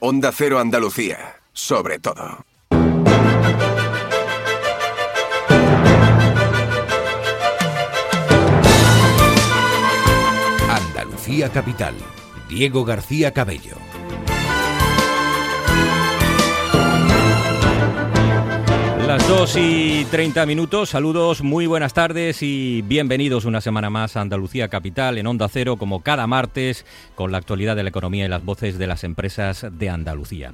Onda Cero Andalucía, sobre todo. Andalucía Capital, Diego García Cabello. Las 2 y 30 minutos, saludos, muy buenas tardes y bienvenidos una semana más a Andalucía Capital en Onda Cero como cada martes con la actualidad de la economía y las voces de las empresas de Andalucía.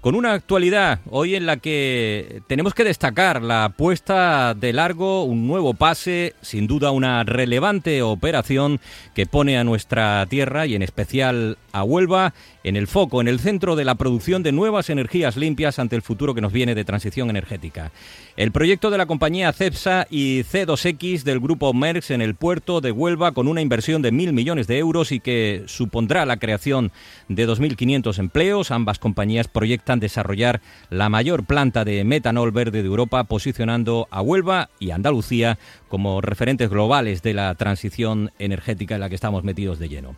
Con una actualidad hoy en la que tenemos que destacar la apuesta de largo, un nuevo pase, sin duda una relevante operación que pone a nuestra tierra y en especial a Huelva en el foco, en el centro de la producción de nuevas energías limpias ante el futuro que nos viene de transición energética. El proyecto de la compañía CEPSA y C2X del grupo Merckx en el puerto de Huelva con una inversión de mil millones de euros y que supondrá la creación de 2.500 empleos. Ambas compañías proyectan desarrollar la mayor planta de metanol verde de Europa, posicionando a Huelva y Andalucía como referentes globales de la transición energética en la que estamos metidos de lleno.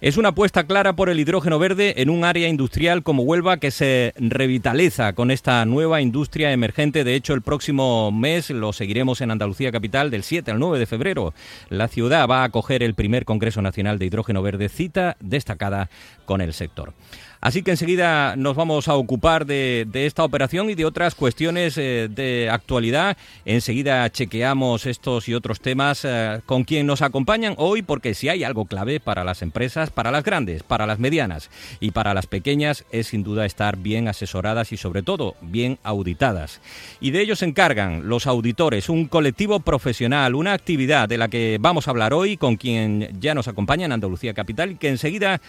Es una apuesta clara por el hidrógeno verde en un área industrial como Huelva que se revitaliza con esta nueva industria emergente. De hecho, el próximo mes lo seguiremos en Andalucía Capital del 7 al 9 de febrero. La ciudad va a acoger el primer Congreso Nacional de Hidrógeno Verde, cita destacada con el sector. Así que enseguida nos vamos a ocupar de, esta operación y de otras cuestiones eh, de actualidad. Enseguida chequeamos estos y otros temas eh, con quien nos acompañan hoy, porque si hay algo clave para las empresas, para las grandes, para las medianas y para las pequeñas, es sin duda estar bien asesoradas y sobre todo bien auditadas. Y de ello se encargan los auditores, un colectivo profesional, una actividad de la que vamos a hablar hoy con quien ya nos acompaña en Andalucía Capital y que enseguida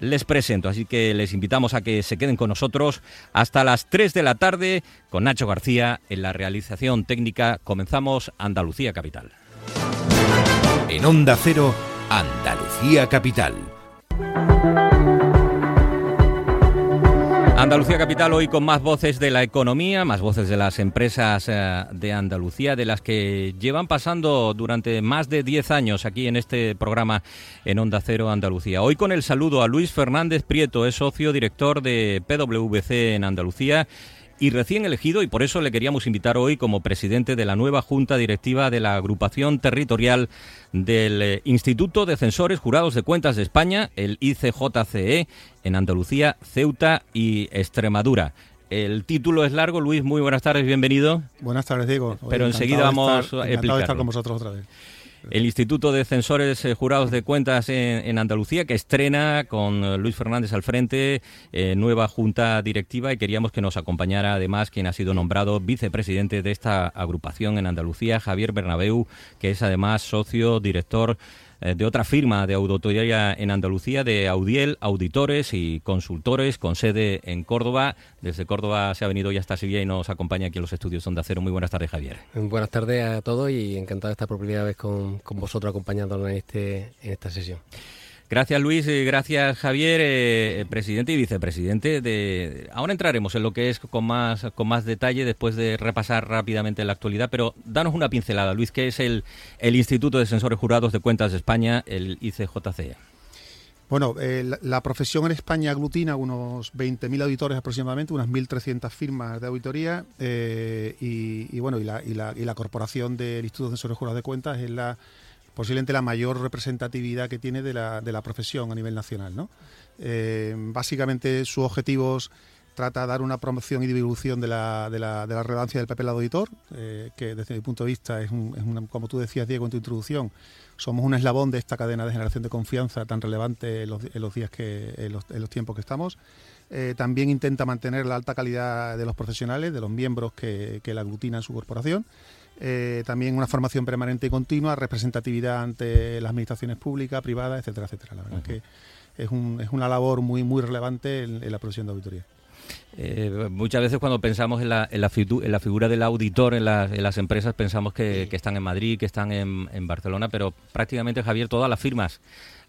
les presento. Así que les invitamos a que se queden con nosotros hasta las 3 de la tarde con Nacho García en la realización técnica. Comenzamos Andalucía Capital. En Onda Cero, Andalucía Capital. Andalucía Capital hoy con más voces de la economía, más voces de las empresas eh, de Andalucía, de las que llevan pasando durante más de 10 años aquí en este programa en Onda Cero Andalucía. Hoy con el saludo a Luis Fernández Prieto, es socio director de PwC en Andalucía y recién elegido y por eso le queríamos invitar hoy como presidente de la nueva Junta Directiva de la Agrupación Territorial del eh, Instituto de Censores Jurados de Cuentas de España, el ICJCE, en Andalucía, Ceuta y Extremadura. El título es largo, Luis, muy buenas tardes, bienvenido. Buenas tardes, Diego. Pero enseguida vamos a explicar. estar con vosotros otra vez el Instituto de Censores eh, Jurados de Cuentas en, Andalucía, que estrena con eh, Luis Fernández al frente eh, nueva junta directiva y queríamos que nos acompañara además quien ha sido nombrado vicepresidente de esta agrupación en Andalucía, Javier Bernabeu, que es además socio director eh, de otra firma de auditoría en Andalucía, de Audiel, auditores y consultores con sede en Córdoba. Desde Córdoba se ha venido ya hasta Sevilla y nos acompaña aquí en los estudios Onda Cero. Muy buenas tardes, Javier. Buenas tardes a todos y encantado de estar por primera vez con, con vosotros acompañándonos en, este, en esta sesión. Gracias Luis, gracias Javier, eh, presidente y vicepresidente. De... Ahora entraremos en lo que es con más, con más detalle después de repasar rápidamente la actualidad, pero danos una pincelada, Luis, ¿qué es el, el Instituto de Censores Jurados de Cuentas de España, el ICJCE? Bueno, eh, la, profesión en España aglutina unos 20.000 auditores aproximadamente, unas 1.300 firmas de auditoría eh, y, bueno, y la, y, la, y la corporación del Instituto de Censores Jurados de Cuentas es la posiblemente la mayor representatividad que tiene de la, de la profesión a nivel nacional. ¿no? Eh, básicamente sus objetivos trata de dar una promoción y divulgación de la, de la, de la relevancia del papel auditor, eh, que desde mi punto de vista es, un, como tú decías, Diego, en tu introducción, somos un eslabón de esta cadena de generación de confianza tan relevante en los, días que, en los, tiempos que estamos. Eh, también intenta mantener la alta calidad de los profesionales, de los miembros que, que la aglutinan su corporación. Eh, también una formación permanente y continua, representatividad ante las administraciones públicas, privadas, etcétera, etcétera. La verdad es que es, un, es, una labor muy, muy relevante en, la profesión de auditoría. Eh, muchas veces cuando pensamos en la, en la, figura del auditor en, las empresas pensamos que, están en Madrid, que están en, Barcelona, pero prácticamente, Javier, todas las firmas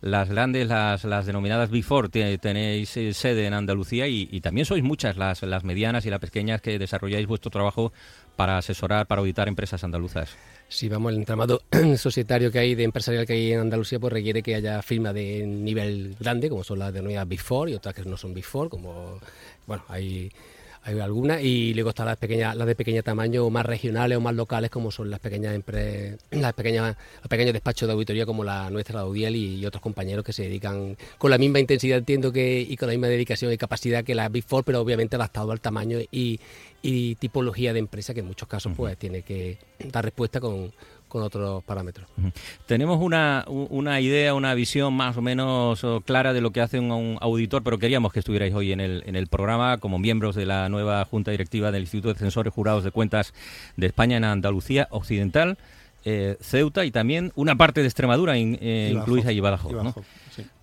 las grandes, las, las denominadas Four, tenéis eh, sede en Andalucía y, también sois muchas las, las medianas y las pequeñas que desarrolláis vuestro trabajo para asesorar, para auditar empresas andaluzas. Sí, vamos, el entramado societario que hay, de empresarial que hay en Andalucía, pues requiere que haya firmas de nivel grande, como son las denominadas Four y otras que no son Four, como, bueno, hay hay algunas y luego están las pequeñas las de pequeño tamaño o más regionales o más locales como son las pequeñas empresas las pequeñas los pequeños despachos de auditoría como la nuestra la Audiel y, otros compañeros que se dedican con la misma intensidad entiendo que y con la misma dedicación y capacidad que la Big Four pero obviamente adaptado al tamaño y, tipología de empresa que en muchos casos pues tiene que dar respuesta con, con otros parámetros. Tenemos una, una, idea, una visión más o menos oh, clara de lo que hace un, auditor, pero queríamos que estuvierais hoy en el, en el programa como miembros de la nueva Junta Directiva del Instituto de Censores Jurados de Cuentas de España en Andalucía Occidental. Eh, Ceuta y también una parte de Extremadura, eh, incluís ahí Badajoz.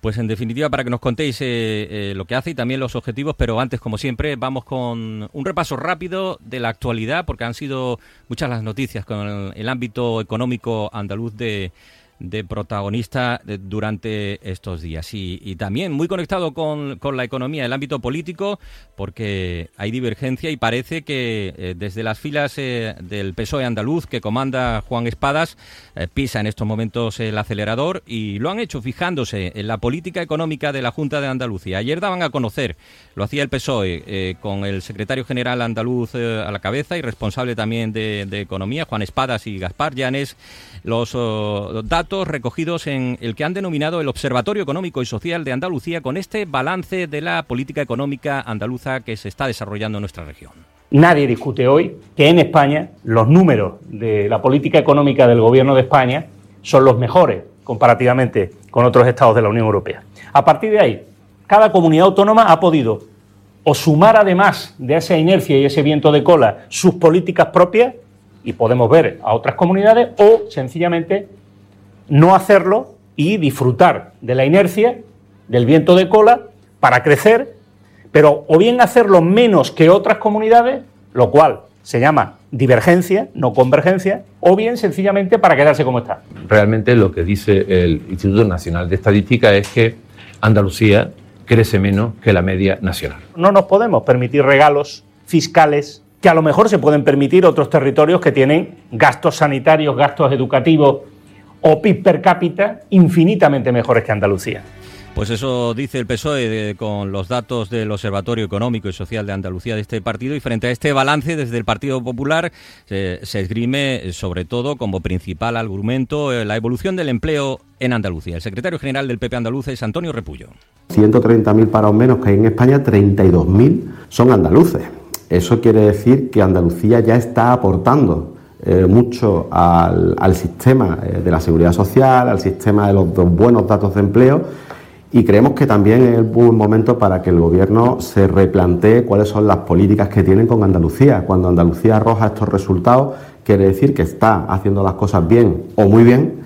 Pues en definitiva, para que nos contéis eh, eh, lo que hace y también los objetivos, pero antes, como siempre, vamos con un repaso rápido de la actualidad, porque han sido muchas las noticias con el ámbito económico andaluz de, de protagonista durante estos días. Y, también muy conectado con, la economía, el ámbito político, porque hay divergencia y parece que eh, desde las filas eh, del PSOE andaluz que comanda Juan Espadas eh, pisa en estos momentos el acelerador y lo han hecho fijándose en la política económica de la Junta de Andalucía. Ayer daban a conocer, lo hacía el PSOE con el secretario general andaluz a la cabeza y responsable también de, de Economía, Juan Espadas y Gaspar Llanes, los oh, datos recogidos en el que han denominado el Observatorio Económico y Social de Andalucía con este balance de la política económica andaluza que se está desarrollando en nuestra región. Nadie discute hoy que en España los números de la política económica del Gobierno de España son los mejores comparativamente con otros estados de la Unión Europea. A partir de ahí, cada comunidad autónoma ha podido o sumar además de esa inercia y ese viento de cola sus políticas propias y podemos ver a otras comunidades o sencillamente no hacerlo y disfrutar de la inercia, del viento de cola para crecer, pero o bien hacerlo menos que otras comunidades, lo cual se llama divergencia, no convergencia, o bien sencillamente para quedarse como está. Realmente lo que dice el Instituto Nacional de Estadística es que Andalucía crece menos que la media nacional. No nos podemos permitir regalos fiscales que a lo mejor se pueden permitir otros territorios que tienen gastos sanitarios, gastos educativos o PIB per cápita infinitamente mejores que Andalucía. Pues eso dice el PSOE con los datos del Observatorio Económico y Social de Andalucía de este partido y frente a este balance desde el Partido Popular se esgrime sobre todo como principal argumento eh, la evolución del empleo en Andalucía. El secretario general del PP andaluz es Antonio Repullo. 130.000 parados menos que hay en España, 32.000 son andaluces. Eso quiere decir que Andalucía ya está aportando eh, mucho al, sistema eh, de la seguridad social, al sistema de los, buenos datos de empleo y creemos que también es un buen momento para que el Gobierno se replantee cuáles son las políticas que tienen con Andalucía. Cuando Andalucía arroja estos resultados, quiere decir que está haciendo las cosas bien o muy bien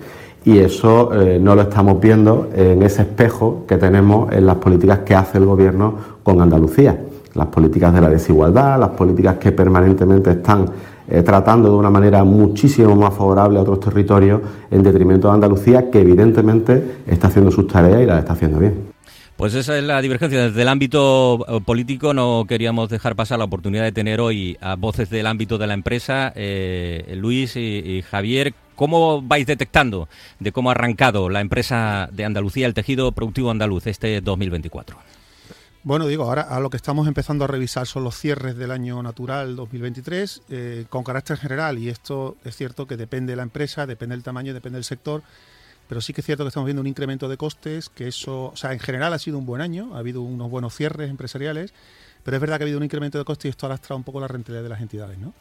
y eso eh, no lo estamos viendo en ese espejo que tenemos en las políticas que hace el Gobierno con Andalucía las políticas de la desigualdad, las políticas que permanentemente están eh, tratando de una manera muchísimo más favorable a otros territorios en detrimento de Andalucía, que evidentemente está haciendo sus tareas y las está haciendo bien. Pues esa es la divergencia. Desde el ámbito eh, político no queríamos dejar pasar la oportunidad de tener hoy a voces del ámbito de la empresa, eh, Luis y, Javier. ¿Cómo vais detectando de cómo ha arrancado la empresa de Andalucía, el tejido productivo andaluz, este 2024? Bueno, digo, ahora a lo que estamos empezando a revisar son los cierres del año natural 2023 eh, con carácter general y esto es cierto que depende de la empresa, depende del tamaño, depende del sector, pero sí que es cierto que estamos viendo un incremento de costes, que eso, o sea, en general ha sido un buen año, ha habido unos buenos cierres empresariales, pero es verdad que ha habido un incremento de costes y esto ha lastrado un poco la rentabilidad de las entidades, ¿no?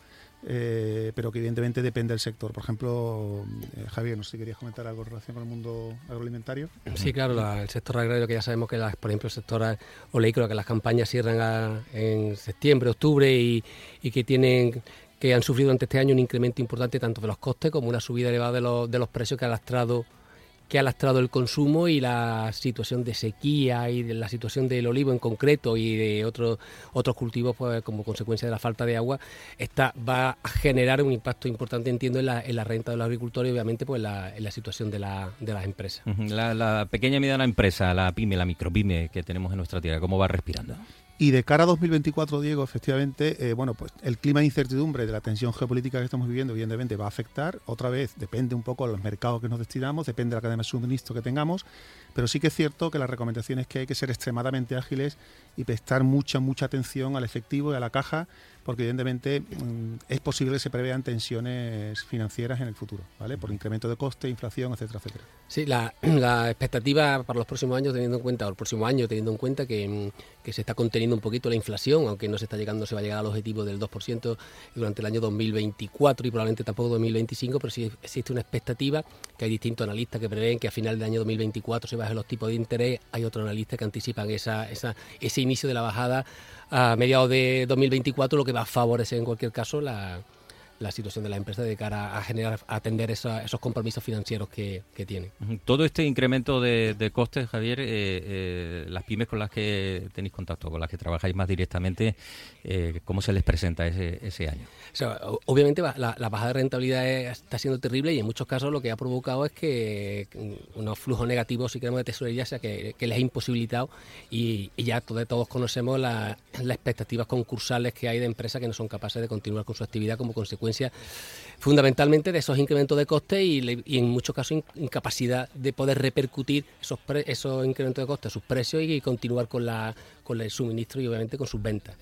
Eh, pero que evidentemente depende del sector. Por ejemplo, eh, Javier, no sé si querías comentar algo en relación con el mundo agroalimentario. Sí, claro, el sector agrario, que ya sabemos que, las, por ejemplo, el sector oleícola, que las campañas cierran en septiembre, octubre y, que tienen que han sufrido durante este año un incremento importante tanto de los costes como una subida elevada de los, de los precios que ha lastrado que ha lastrado el consumo y la situación de sequía y la situación del olivo en concreto y de otros otros cultivos pues, como consecuencia de la falta de agua, esta va a generar un impacto importante, entiendo, en la, en la renta de los agricultores y obviamente pues, la situación de, la, de las empresas. La, la pequeña y mediana empresa, la pyme, la micropyme que tenemos en nuestra tierra, ¿cómo va respirando? Y de cara a 2024, Diego, efectivamente, eh, bueno, pues el clima de incertidumbre de la tensión geopolítica que estamos viviendo, evidentemente, va a afectar. Otra vez, depende un poco de los mercados que nos destinamos, depende de la cadena de suministro que tengamos, pero sí que es cierto que la recomendación es que hay que ser extremadamente ágiles y prestar mucha, mucha atención al efectivo y a la caja porque evidentemente mm, es posible que se prevean tensiones financieras en el futuro, ¿vale? Por incremento de coste, inflación, etcétera, etcétera. Sí, la, la expectativa para los próximos años, teniendo en cuenta, o el próximo año, teniendo en cuenta que, mm, que, se está conteniendo un poquito la inflación, aunque no se está llegando, se va a llegar al objetivo del 2% durante el año 2024 y probablemente tampoco 2025, pero sí existe una expectativa que hay distintos analistas que prevén que a final del año 2024 se bajen los tipos de interés, hay otros analistas que anticipan esa, esa, ese inicio de la bajada a mediados de 2024, lo que va a favorecer en cualquier caso la, la situación de la empresa de cara a generar, a atender esos compromisos financieros que, que tienen. Todo este incremento de, costes, Javier, eh, eh, las pymes con las que tenéis contacto, con las que trabajáis más directamente, eh, ¿cómo se les presenta ese, ese año? obviamente la, bajada de rentabilidad está siendo terrible y en muchos casos lo que ha provocado es que unos flujos negativos, si queremos, de tesorería, sea que, les ha imposibilitado y, ya todos, todos conocemos las expectativas concursales que hay de empresas que no son capaces de continuar con su actividad como consecuencia fundamentalmente de esos incrementos de coste y, en muchos casos incapacidad de poder repercutir esos, esos incrementos de coste sus precios y, continuar con, la, con el suministro y obviamente con sus ventas.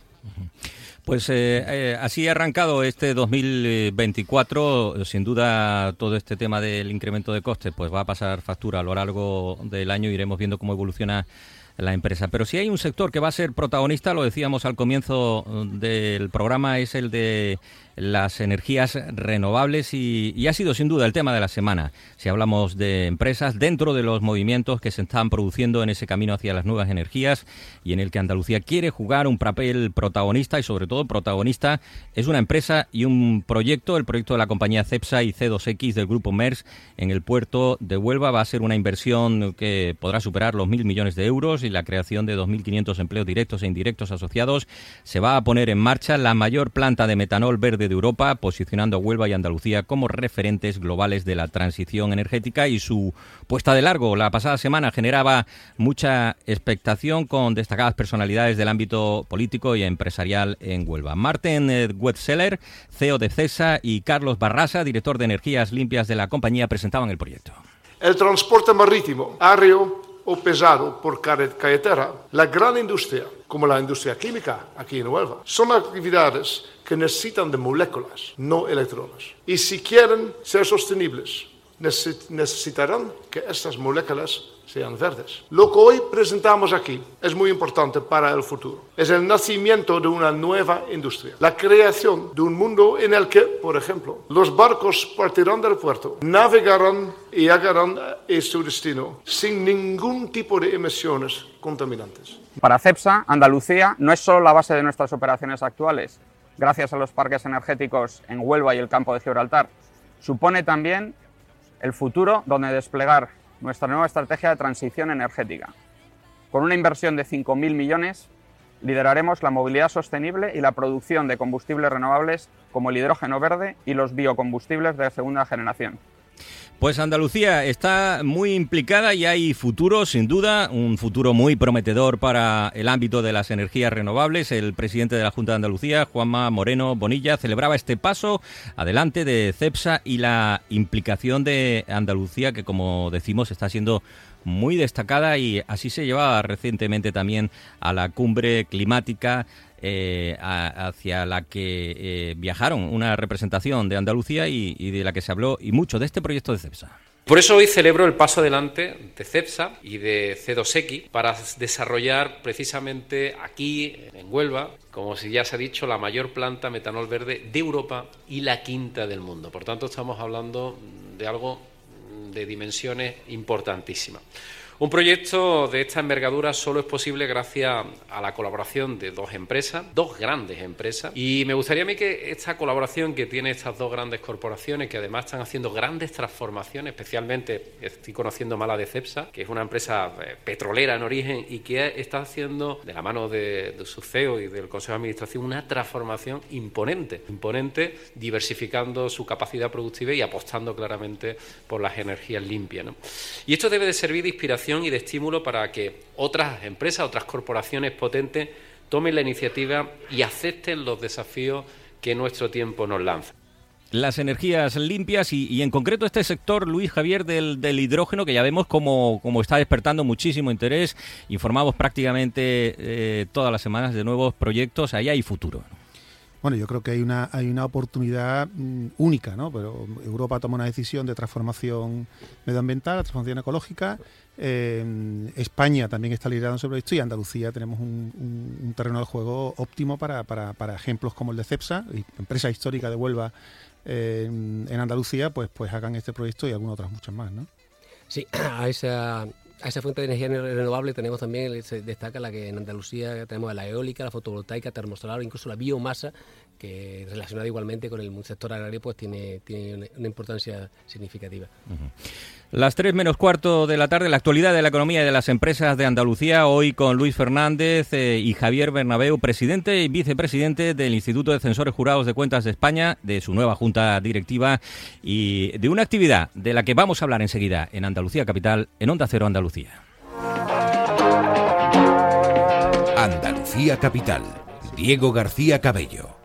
Pues eh, eh, así ha arrancado este 2024. Sin duda, todo este tema del incremento de costes pues va a pasar factura a lo largo del año. Iremos viendo cómo evoluciona la empresa. Pero si hay un sector que va a ser protagonista, lo decíamos al comienzo del programa, es el de las energías renovables y, ha sido sin duda el tema de la semana. Si hablamos de empresas dentro de los movimientos que se están produciendo en ese camino hacia las nuevas energías y en el que Andalucía quiere jugar un papel protagonista y sobre todo protagonista es una empresa y un proyecto, el proyecto de la compañía CEPSA y C2X del grupo MERS en el puerto de Huelva va a ser una inversión que podrá superar los mil millones de euros y la creación de 2.500 empleos directos e indirectos asociados. Se va a poner en marcha la mayor planta de metanol verde de Europa, posicionando a Huelva y Andalucía como referentes globales de la transición energética y su puesta de largo la pasada semana generaba mucha expectación con destacadas personalidades del ámbito político y empresarial en Huelva. Martin Wetzeller, CEO de CESA, y Carlos Barrasa, director de energías limpias de la compañía, presentaban el proyecto. El transporte marítimo, aéreo o pesado por carretera, la gran industria, como la industria química aquí en Huelva, son actividades que necesitan de moléculas, no electrones. Y si quieren ser sostenibles, necesitarán que estas moléculas sean verdes. Lo que hoy presentamos aquí es muy importante para el futuro. Es el nacimiento de una nueva industria, la creación de un mundo en el que, por ejemplo, los barcos partirán del puerto, navegarán y llegarán a su destino sin ningún tipo de emisiones contaminantes. Para CEPSA, Andalucía no es solo la base de nuestras operaciones actuales, gracias a los parques energéticos en Huelva y el campo de Gibraltar, supone también el futuro donde desplegar nuestra nueva estrategia de transición energética. Con una inversión de 5.000 millones, lideraremos la movilidad sostenible y la producción de combustibles renovables como el hidrógeno verde y los biocombustibles de segunda generación. Pues Andalucía está muy implicada y hay futuro, sin duda, un futuro muy prometedor para el ámbito de las energías renovables. El presidente de la Junta de Andalucía, Juanma Moreno Bonilla, celebraba este paso adelante de CEPSA y la implicación de Andalucía, que como decimos está siendo muy destacada y así se llevaba recientemente también a la cumbre climática eh, hacia la que eh, viajaron una representación de Andalucía y, de la que se habló y mucho de este proyecto de CEPSA. Por eso hoy celebro el paso adelante de CEPSA y de C2X para desarrollar precisamente aquí, en Huelva, como si ya se ha dicho, la mayor planta metanol verde de Europa y la quinta del mundo. Por tanto, estamos hablando de algo de dimensiones importantísimas. Un proyecto de esta envergadura solo es posible gracias a la colaboración de dos empresas, dos grandes empresas, y me gustaría a mí que esta colaboración que tiene estas dos grandes corporaciones, que además están haciendo grandes transformaciones, especialmente estoy conociendo Mala de Cepsa, que es una empresa eh, petrolera en origen y que está haciendo, de la mano de, su CEO y del Consejo de Administración, una transformación imponente, imponente, diversificando su capacidad productiva y apostando claramente por las energías limpias. Y esto debe de servir de inspiración y de estímulo para que otras empresas, otras corporaciones potentes tomen la iniciativa y acepten los desafíos que nuestro tiempo nos lanza las energías limpias y, en concreto este sector, Luis Javier, del, hidrógeno, que ya vemos como, está despertando muchísimo interés. Informamos prácticamente eh, todas las semanas de nuevos proyectos. Ahí hay futuro. Bueno, yo creo que hay una, hay una oportunidad mm, única, ¿no? Pero Europa toma una decisión de transformación medioambiental, transformación ecológica. Eh, España también está liderando sobre esto y Andalucía tenemos un, terreno de juego óptimo para, para, ejemplos como el de CEPSA, empresa histórica de Huelva eh, en Andalucía, pues, pues hagan este proyecto y algunas otras muchas más, ¿no? Sí, a esa a esa fuente de energía renovable tenemos también, se destaca la que en Andalucía tenemos la eólica, la fotovoltaica, termosolar, incluso la biomasa, que relacionada igualmente con el sector agrario, pues tiene, tiene una importancia significativa. Las tres menos cuarto de la tarde, la actualidad de la economía y de las empresas de Andalucía, hoy con Luis Fernández eh, y Javier Bernabeu, presidente y vicepresidente del Instituto de Censores Jurados de Cuentas de España, de su nueva junta directiva y de una actividad de la que vamos a hablar enseguida en Andalucía Capital, en Onda Cero Andalucía. Andalucía Capital, Diego García Cabello.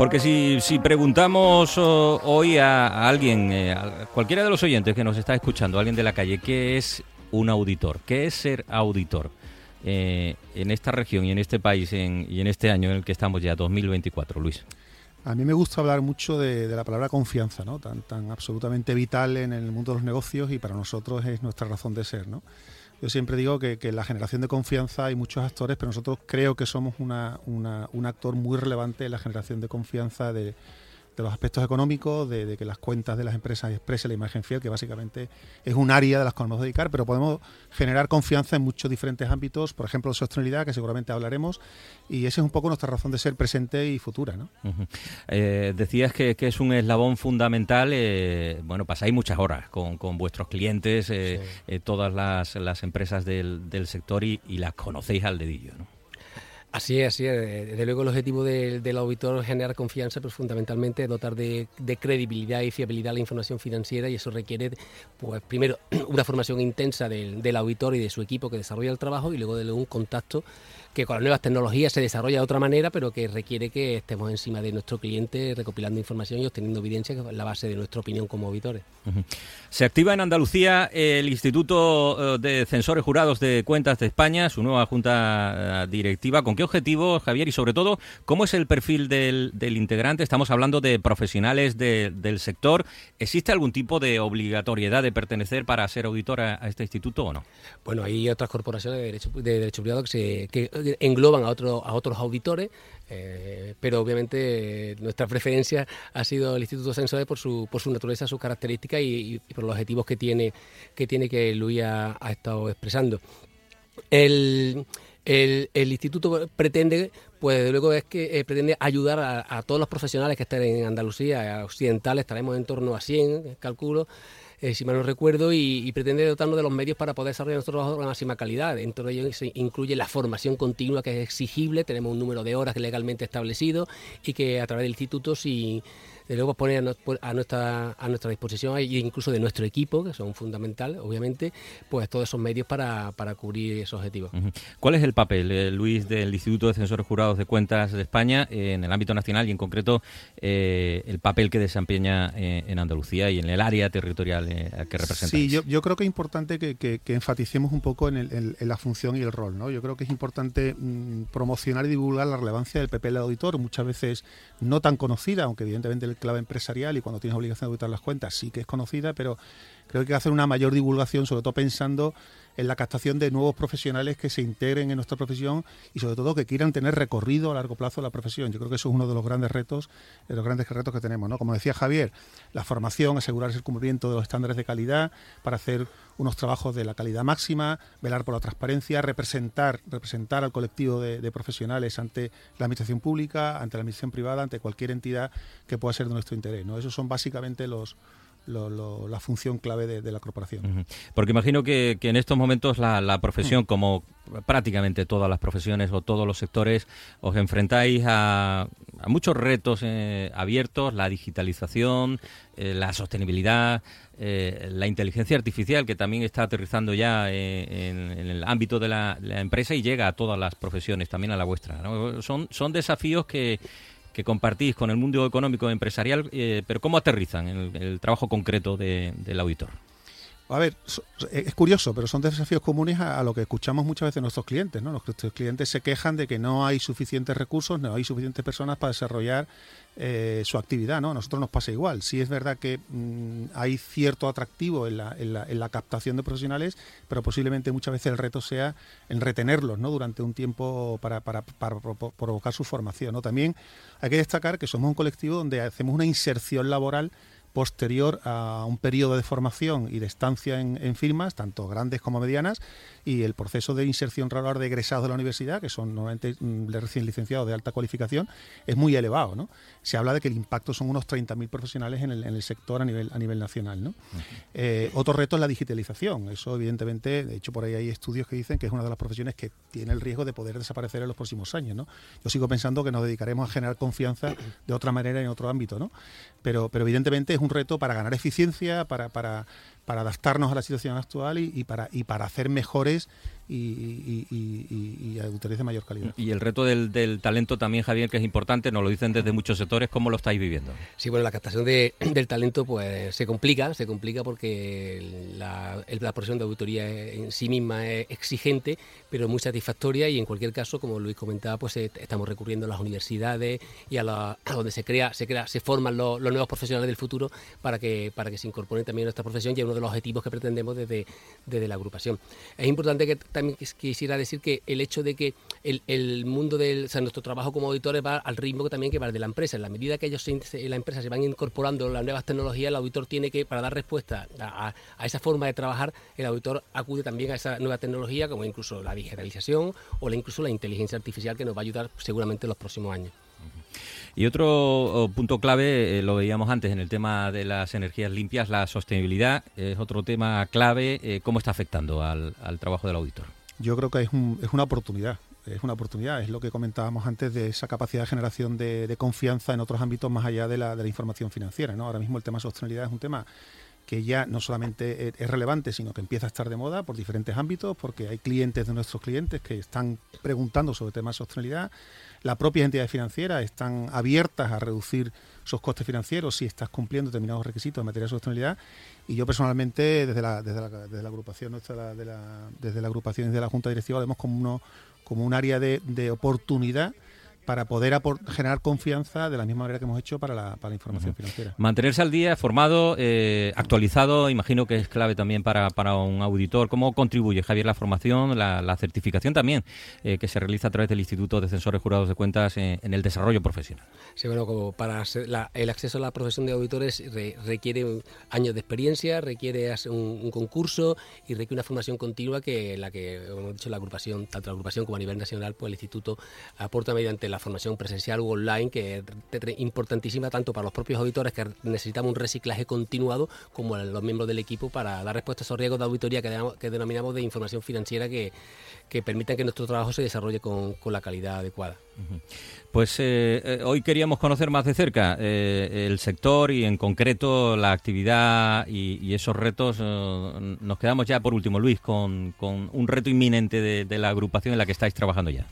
Porque si, si preguntamos hoy a, alguien, eh, a cualquiera de los oyentes que nos está escuchando, alguien de la calle, ¿qué es un auditor? ¿Qué es ser auditor? Eh, en esta región y en este país y en este año en el que estamos ya, 2024, Luis. A mí me gusta hablar mucho de, de, la palabra confianza, ¿no? Tan, tan absolutamente vital en el mundo de los negocios y para nosotros es nuestra razón de ser, ¿no? Yo siempre digo que, en la generación de confianza hay muchos actores, pero nosotros creo que somos una, un actor muy relevante en la generación de confianza de, de los aspectos económicos, de, que las cuentas de las empresas expresen la imagen fiel, que básicamente es un área de las que nos vamos a dedicar, pero podemos generar confianza en muchos diferentes ámbitos, por ejemplo, sostenibilidad, que seguramente hablaremos, y esa es un poco nuestra razón de ser presente y futura. ¿no? Eh, decías que, es un eslabón fundamental, eh, bueno, pasáis muchas horas con, vuestros clientes, eh, todas las, las, empresas del, del sector y, y las conocéis al dedillo, ¿no? Así es, así es. Desde luego el objetivo del auditor es generar confianza, pero fundamentalmente dotar de, credibilidad y fiabilidad a la información financiera y eso requiere, pues primero, una formación intensa del, del auditor y de su equipo que desarrolla el trabajo y luego de un contacto que con las nuevas tecnologías se desarrolla de otra manera, pero que requiere que estemos encima de nuestro cliente recopilando información y obteniendo evidencia, que es la base de nuestra opinión como auditores. Se activa en Andalucía el Instituto eh, de Censores Jurados de Cuentas de España, su nueva junta eh, directiva. ¿Con qué objetivo, Javier? Y sobre todo, ¿cómo es el perfil del, integrante? Estamos hablando de profesionales del sector. ¿Existe algún tipo de obligatoriedad de pertenecer para ser auditor a, este instituto o no? Bueno, hay otras corporaciones de derecho, de derecho privado que, se, que engloban a, otro, a otros auditores, eh, pero obviamente nuestra preferencia ha sido el Instituto Censores por su, por su naturaleza, sus características y, por los objetivos que tiene que, tiene que Luis ha, estado expresando. El, el, instituto pretende, pues desde luego es que eh, pretende ayudar a, todos los profesionales que estén en Andalucía, occidentales, estaremos en torno a 100, calculo, eh, si mal no recuerdo, y, pretende dotarnos de los medios para poder desarrollar nuestro trabajo con la máxima calidad. Dentro de ello se incluye la formación continua que es exigible, tenemos un número de horas legalmente establecido y que a través del instituto, si de luego poner a, nuestra, a nuestra disposición e incluso de nuestro equipo, que son fundamentales, obviamente, pues todos esos medios para, para cubrir esos objetivos. ¿Cuál es el papel, eh, Luis, del Instituto de Censores Jurados de Cuentas de España en el ámbito nacional y en concreto eh, el papel que desempeña eh, en Andalucía y en el área territorial que representa? Sí, yo, yo, creo que es importante que, que, enfaticemos un poco en, el, en, la función y el rol. ¿no? Yo creo que es importante mm, promocionar y divulgar la relevancia del papel del auditor, muchas veces no tan conocida, aunque evidentemente el clave empresarial y cuando tienes obligación de auditar las cuentas sí que es conocida, pero creo que hay que hacer una mayor divulgación, sobre todo pensando en la captación de nuevos profesionales que se integren en nuestra profesión y sobre todo que quieran tener recorrido a largo plazo la profesión. Yo creo que eso es uno de los grandes retos, de los grandes retos que tenemos. ¿no? Como decía Javier, la formación, asegurarse el cumplimiento de los estándares de calidad para hacer unos trabajos de la calidad máxima, velar por la transparencia, representar, representar al colectivo de, de profesionales ante la administración pública, ante la administración privada, ante cualquier entidad que pueda ser de nuestro interés. ¿no? Esos son básicamente los, la función clave de, la corporación. Porque imagino que, en estos momentos la, profesión, como prácticamente todas las profesiones o todos los sectores, os enfrentáis a, muchos retos eh, abiertos, la digitalización, eh, la sostenibilidad, eh, la inteligencia artificial, que también está aterrizando ya en, el ámbito de la, empresa y llega a todas las profesiones, también a la vuestra. Son, son desafíos que que compartís con el mundo económico empresarial, eh, pero ¿cómo aterrizan en el, trabajo concreto del auditor? A ver, es curioso, pero son desafíos comunes a, lo que escuchamos muchas veces nuestros clientes, ¿no? Nuestros clientes se quejan de que no hay suficientes recursos, no hay suficientes personas para desarrollar eh, su actividad, ¿no? A nosotros nos pasa igual. Sí es verdad que mm, hay cierto atractivo en la, en, la, en la, captación de profesionales, pero posiblemente muchas veces el reto sea en retenerlos, ¿no? Durante un tiempo para, para, para provocar su formación, ¿no? También hay que destacar que somos un colectivo donde hacemos una inserción laboral posterior a un periodo de formación y de estancia en, firmas, tanto grandes como medianas, y el proceso de inserción regular de egresados de la universidad, que son normalmente mm, recién licenciados de alta cualificación, es muy elevado. ¿no? Se habla de que el impacto son unos 30.000 profesionales en el, sector a nivel, a nivel nacional. ¿no? Eh, otro reto es la digitalización. Eso, evidentemente, de hecho, por ahí hay estudios que dicen que es una de las profesiones que tiene el riesgo de poder desaparecer en los próximos años. ¿no? Yo sigo pensando que nos dedicaremos a generar confianza de otra manera en otro ámbito. ¿no? Pero, pero evidentemente es un reto para ganar eficiencia, para, para, para adaptarnos a la situación actual y, y, para, y para hacer mejores y, y, de mayor calidad. Y el reto del, talento también, Javier, que es importante, nos lo dicen desde muchos sectores, ¿cómo lo estáis viviendo? Sí, bueno, la captación de, del talento pues se complica, se complica porque la, la profesión de auditoría en sí misma es exigente, pero muy satisfactoria y en cualquier caso, como Luis comentaba, pues eh, estamos recurriendo a las universidades y a, la, donde se crea, se crea, se forman los, nuevos profesionales del futuro para que, para que se incorporen también a nuestra profesión y es uno los objetivos que pretendemos desde, desde la agrupación. Es importante que también quisiera decir que el hecho de que el, mundo del, o sea, nuestro trabajo como auditores va al ritmo que también que va de la empresa. En la medida que ellos la empresa se van incorporando las nuevas tecnologías, el auditor tiene que, para dar respuesta a, esa forma de trabajar, el auditor acude también a esa nueva tecnología, como incluso la digitalización o la, incluso la inteligencia artificial, que nos va a ayudar seguramente en los próximos años. Y otro oh, punto clave, eh, lo veíamos antes en el tema de las energías limpias, la sostenibilidad es otro tema clave. Eh, ¿Cómo está afectando al trabajo del auditor? yo creo que es, es una oportunidad. Es una oportunidad, es lo que comentábamos antes de esa capacidad de generación de, confianza en otros ámbitos más allá de la, de la información financiera. ¿no? Ahora mismo el tema de sostenibilidad es un tema que ya no solamente es relevante, sino que empieza a estar de moda por diferentes ámbitos, porque hay clientes de nuestros clientes que están preguntando sobre temas de sostenibilidad. Las propias entidades financieras están abiertas a reducir sus costes financieros si estás cumpliendo determinados requisitos en materia de sostenibilidad. Y yo personalmente, desde la, desde la, desde la agrupación nuestra, desde la agrupación de la Junta Directiva, vemos como, uno, como un área de, de oportunidad para poder generar confianza de la misma manera que hemos hecho para la, para la información financiera. Mantenerse al día, formado, eh, actualizado, imagino que es clave también para, para un auditor. ¿Cómo contribuye, Javier, la formación, la, certificación también eh, que se realiza a través del Instituto de Censores Jurados de Cuentas en, el desarrollo profesional? Sí, bueno, como para el acceso a la profesión de auditores requiere años de experiencia, requiere un, un, concurso y requiere una formación continua que la que, como hemos dicho, la agrupación, tanto la agrupación como a nivel nacional, pues el Instituto aporta mediante la formación presencial o online, que es importantísima tanto para los propios auditores, que necesitamos un reciclaje continuado, como los miembros del equipo para dar respuesta a esos riesgos de auditoría que, denominamos de información financiera que, que permitan que nuestro trabajo se desarrolle con, la calidad adecuada. Pues eh, eh, hoy queríamos conocer más de cerca eh, el sector y en concreto la actividad y, esos retos. nos quedamos ya por último, Luis, con, un reto inminente de la agrupación en la que estáis trabajando ya.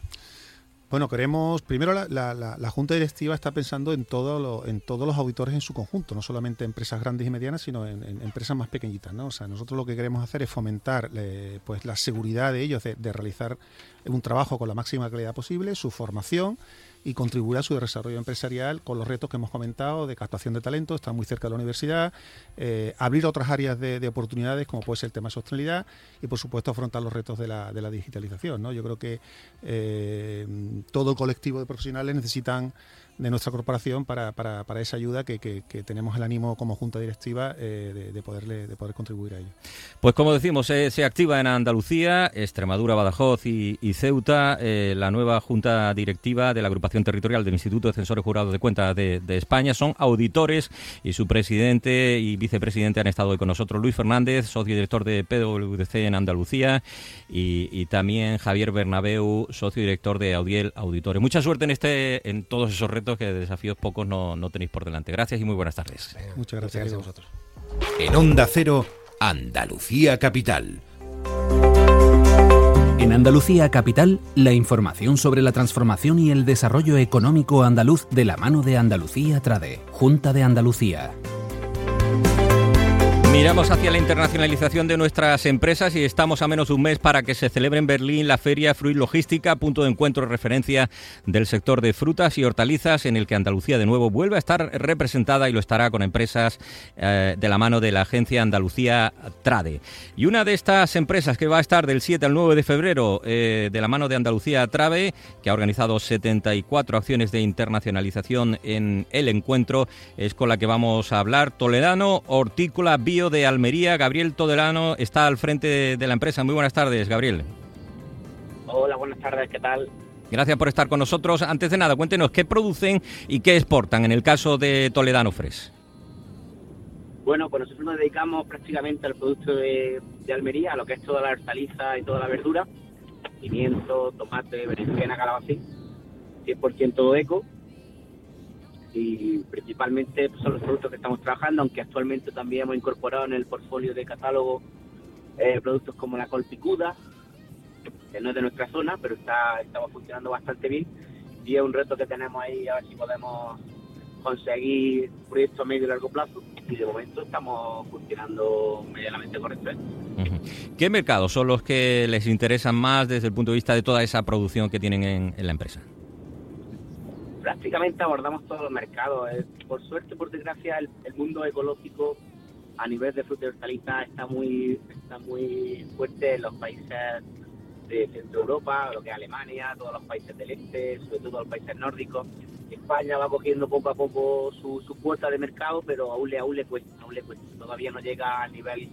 Bueno, queremos, primero la, Junta Directiva está pensando en, todo en todos los auditores en su conjunto, no solamente empresas grandes y medianas, sino en, empresas más pequeñitas. ¿no? O sea, nosotros lo que queremos hacer es fomentar eh, pues, la seguridad de ellos de, realizar un trabajo con la máxima calidad posible, su formación y contribuir a su desarrollo empresarial con los retos que hemos comentado de captación de talento, está muy cerca de la universidad, eh, abrir otras áreas de, oportunidades como puede ser el tema de sostenibilidad y por supuesto afrontar los retos de la, de la digitalización. ¿no? Yo creo que eh, todo el colectivo de profesionales necesitan de nuestra corporación para, para, para esa ayuda que, que, tenemos el ánimo como junta directiva eh, de, poderle, de poder contribuir a ello. Pues como decimos, se activa en Andalucía, Extremadura, Badajoz y, Ceuta eh, la nueva junta directiva de la agrupación territorial del Instituto de Censores Jurados de Cuentas de, España. Son auditores y su presidente y vicepresidente han estado hoy con nosotros. Luis Fernández, socio director de PwC en Andalucía y, y también Javier Bernabeu, socio director de Audiel Auditores. Mucha suerte en, este, en todos esos retos que de desafíos pocos no, no tenéis por delante. Gracias y muy buenas tardes. Muchas gracias, a vosotros. En Onda Cero, Andalucía Capital. En Andalucía Capital, la información sobre la transformación y el desarrollo económico andaluz de la mano de Andalucía Trade, Junta de Andalucía. Miramos hacia la internacionalización de nuestras empresas y estamos a menos de un mes para que se celebre en Berlín la feria Fruit Logística, punto de encuentro y referencia del sector de frutas y hortalizas, en el que Andalucía de nuevo vuelve a estar representada y lo estará con empresas eh, de la mano de la agencia Andalucía Trade. Y una de estas empresas que va a estar del 7 al 9 de febrero eh, de la mano de Andalucía Trade, que ha organizado 74 acciones de internacionalización en el encuentro, es con la que vamos a hablar. Toledano Hortícola Bio de Almería. Gabriel Todelano está al frente de, la empresa. Muy buenas tardes, Gabriel. Hola, buenas tardes, ¿qué tal? Gracias por estar con nosotros. Antes de nada, cuéntenos qué producen y qué exportan en el caso de Toledano Fresh. Bueno, pues nosotros nos dedicamos prácticamente al producto de, Almería, a lo que es toda la hortaliza y toda la verdura, pimiento, tomate, berenjena, calabacín, 100% eco, y principalmente son los productos que estamos trabajando, aunque actualmente también hemos incorporado en el portfolio de catálogo eh, productos como la col picuda, que no es de nuestra zona, pero está estamos funcionando bastante bien y es un reto que tenemos ahí a ver si podemos conseguir proyectos a medio y largo plazo y de momento estamos funcionando medianamente correctamente. ¿Qué mercados son los que les interesan más desde el punto de vista de toda esa producción que tienen en la empresa? Prácticamente abordamos todos los mercados. Eh, por suerte, por desgracia, el, mundo ecológico a nivel de fruta y hortalizas está muy, está muy fuerte en los países de Centro Europa, lo que es Alemania, todos los países del este, sobre todo los países nórdicos. España va cogiendo poco a poco su, su cuota de mercado, pero aún le, aún le cuesta, aún le cuesta. Todavía no llega al nivel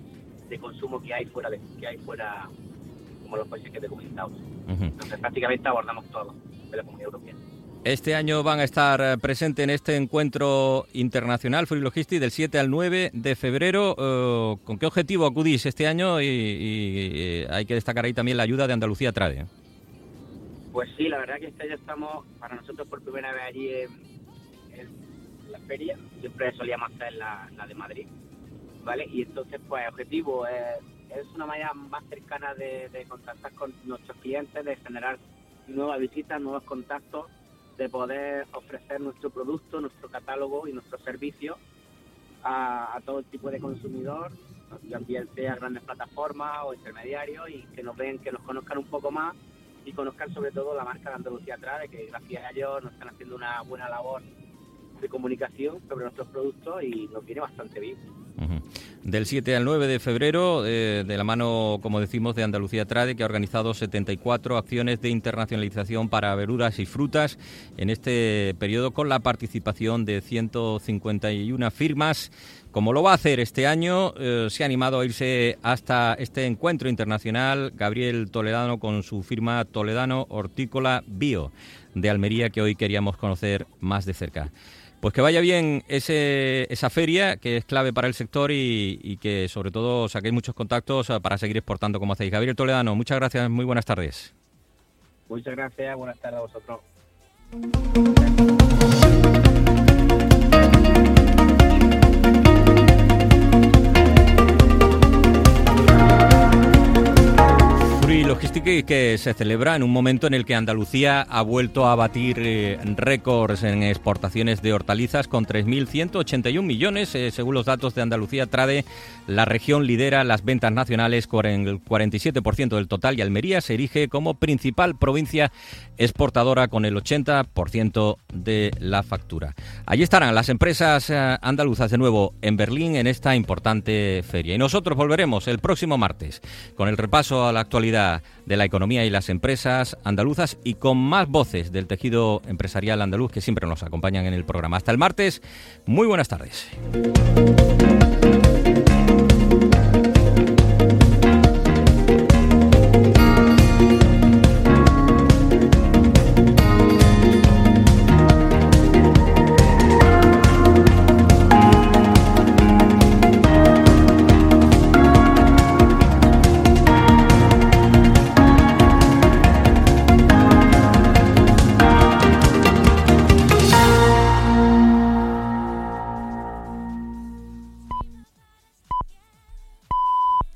de consumo que hay fuera de, que hay fuera como los países que te he comentado. Entonces prácticamente abordamos todo de la Comunidad Europea. Este año van a estar eh, presentes en este encuentro internacional Free Logistics del 7 al 9 de febrero. Eh, ¿Con qué objetivo acudís este año? Y, eh, hay que destacar ahí también la ayuda de Andalucía Trade. Pues sí, la verdad que este año estamos para nosotros por primera vez allí en, la feria. Siempre solíamos hacer la, la, de Madrid. ¿Vale? Y entonces, pues, el objetivo es, una manera más cercana de contactar con nuestros clientes, de generar nuevas visitas, nuevos contactos de poder ofrecer nuestro producto, nuestro catálogo y nuestros servicios a, todo el tipo de consumidor, también sea grandes plataformas o intermediarios y que nos ven, que nos conozcan un poco más y conozcan sobre todo la marca de Andalucía Trade, que gracias a ellos nos están haciendo una buena labor de comunicación sobre nuestros productos y nos viene bastante bien. Del 7 al 9 de febrero, eh, de la mano, como decimos, de Andalucía Trade, que ha organizado 74 acciones de internacionalización para verduras y frutas en este periodo con la participación de 151 firmas. Como lo va a hacer este año, eh, se ha animado a irse hasta este encuentro internacional Gabriel Toledano con su firma Toledano Hortícola Bio de Almería, que hoy queríamos conocer más de cerca. Pues que vaya bien ese, esa feria, que es clave para el sector y, que sobre todo saquéis muchos contactos ah, para seguir exportando como hacéis. Gabriel Toledano, muchas gracias, muy buenas tardes. Muchas gracias, buenas tardes a vosotros. Logistics que se celebra en un momento en el que Andalucía ha vuelto a batir eh, récords en exportaciones de hortalizas con 3.181 millones. Eh, según los datos de Andalucía Trade, la región lidera las ventas nacionales con el 47% del total y Almería se erige como principal provincia exportadora con el 80% de la factura. Allí estarán las empresas eh, andaluzas de nuevo en Berlín en esta importante feria. Y nosotros volveremos el próximo martes con el repaso a la actualidad de la economía y las empresas andaluzas y con más voces del tejido empresarial andaluz que siempre nos acompañan en el programa. Hasta el martes, muy buenas tardes.